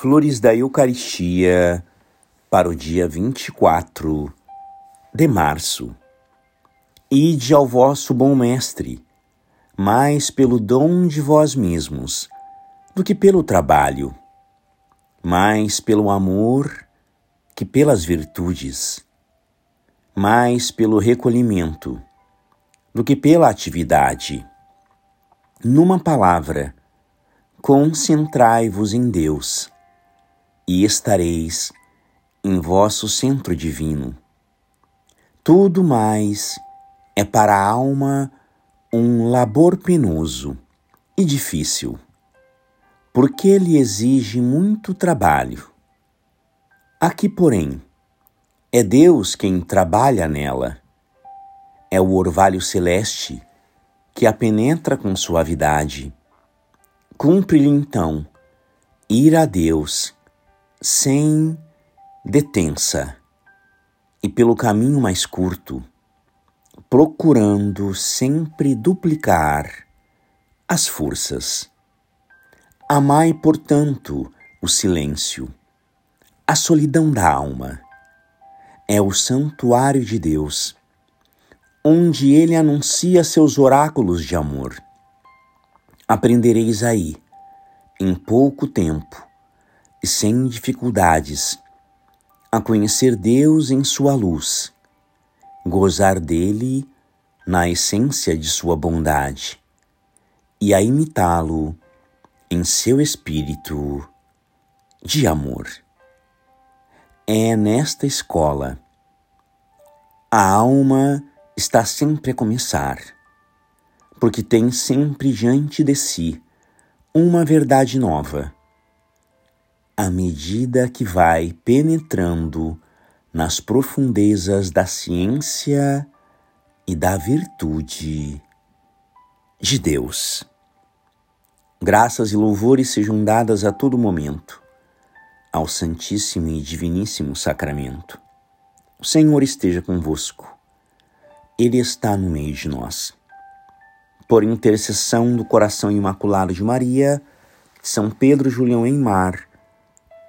Flores da Eucaristia para o dia 24 de março. Ide ao vosso bom Mestre, mais pelo dom de vós mesmos do que pelo trabalho, mais pelo amor que pelas virtudes, mais pelo recolhimento do que pela atividade. Numa palavra, concentrai-vos em Deus e estareis em vosso centro divino. Tudo mais é para a alma um labor penoso e difícil, porque ele exige muito trabalho. Aqui, porém, é Deus quem trabalha nela. É o orvalho celeste que a penetra com suavidade. Cumpre-lhe então ir a Deus sem detença e pelo caminho mais curto, procurando sempre duplicar as forças. Amai, portanto, o silêncio, a solidão da alma. É o santuário de Deus, onde ele anuncia seus oráculos de amor. Aprendereis aí, em pouco tempo, e sem dificuldades, a conhecer Deus em Sua luz, gozar dele na essência de Sua bondade e a imitá-lo em seu espírito de amor. É nesta escola. A alma está sempre a começar, porque tem sempre diante de si uma verdade nova à medida que vai penetrando nas profundezas da ciência e da virtude de Deus. Graças e louvores sejam dadas a todo momento ao Santíssimo e Diviníssimo Sacramento. O Senhor esteja convosco, Ele está no meio de nós. Por intercessão do coração imaculado de Maria, São Pedro Julião em Mar,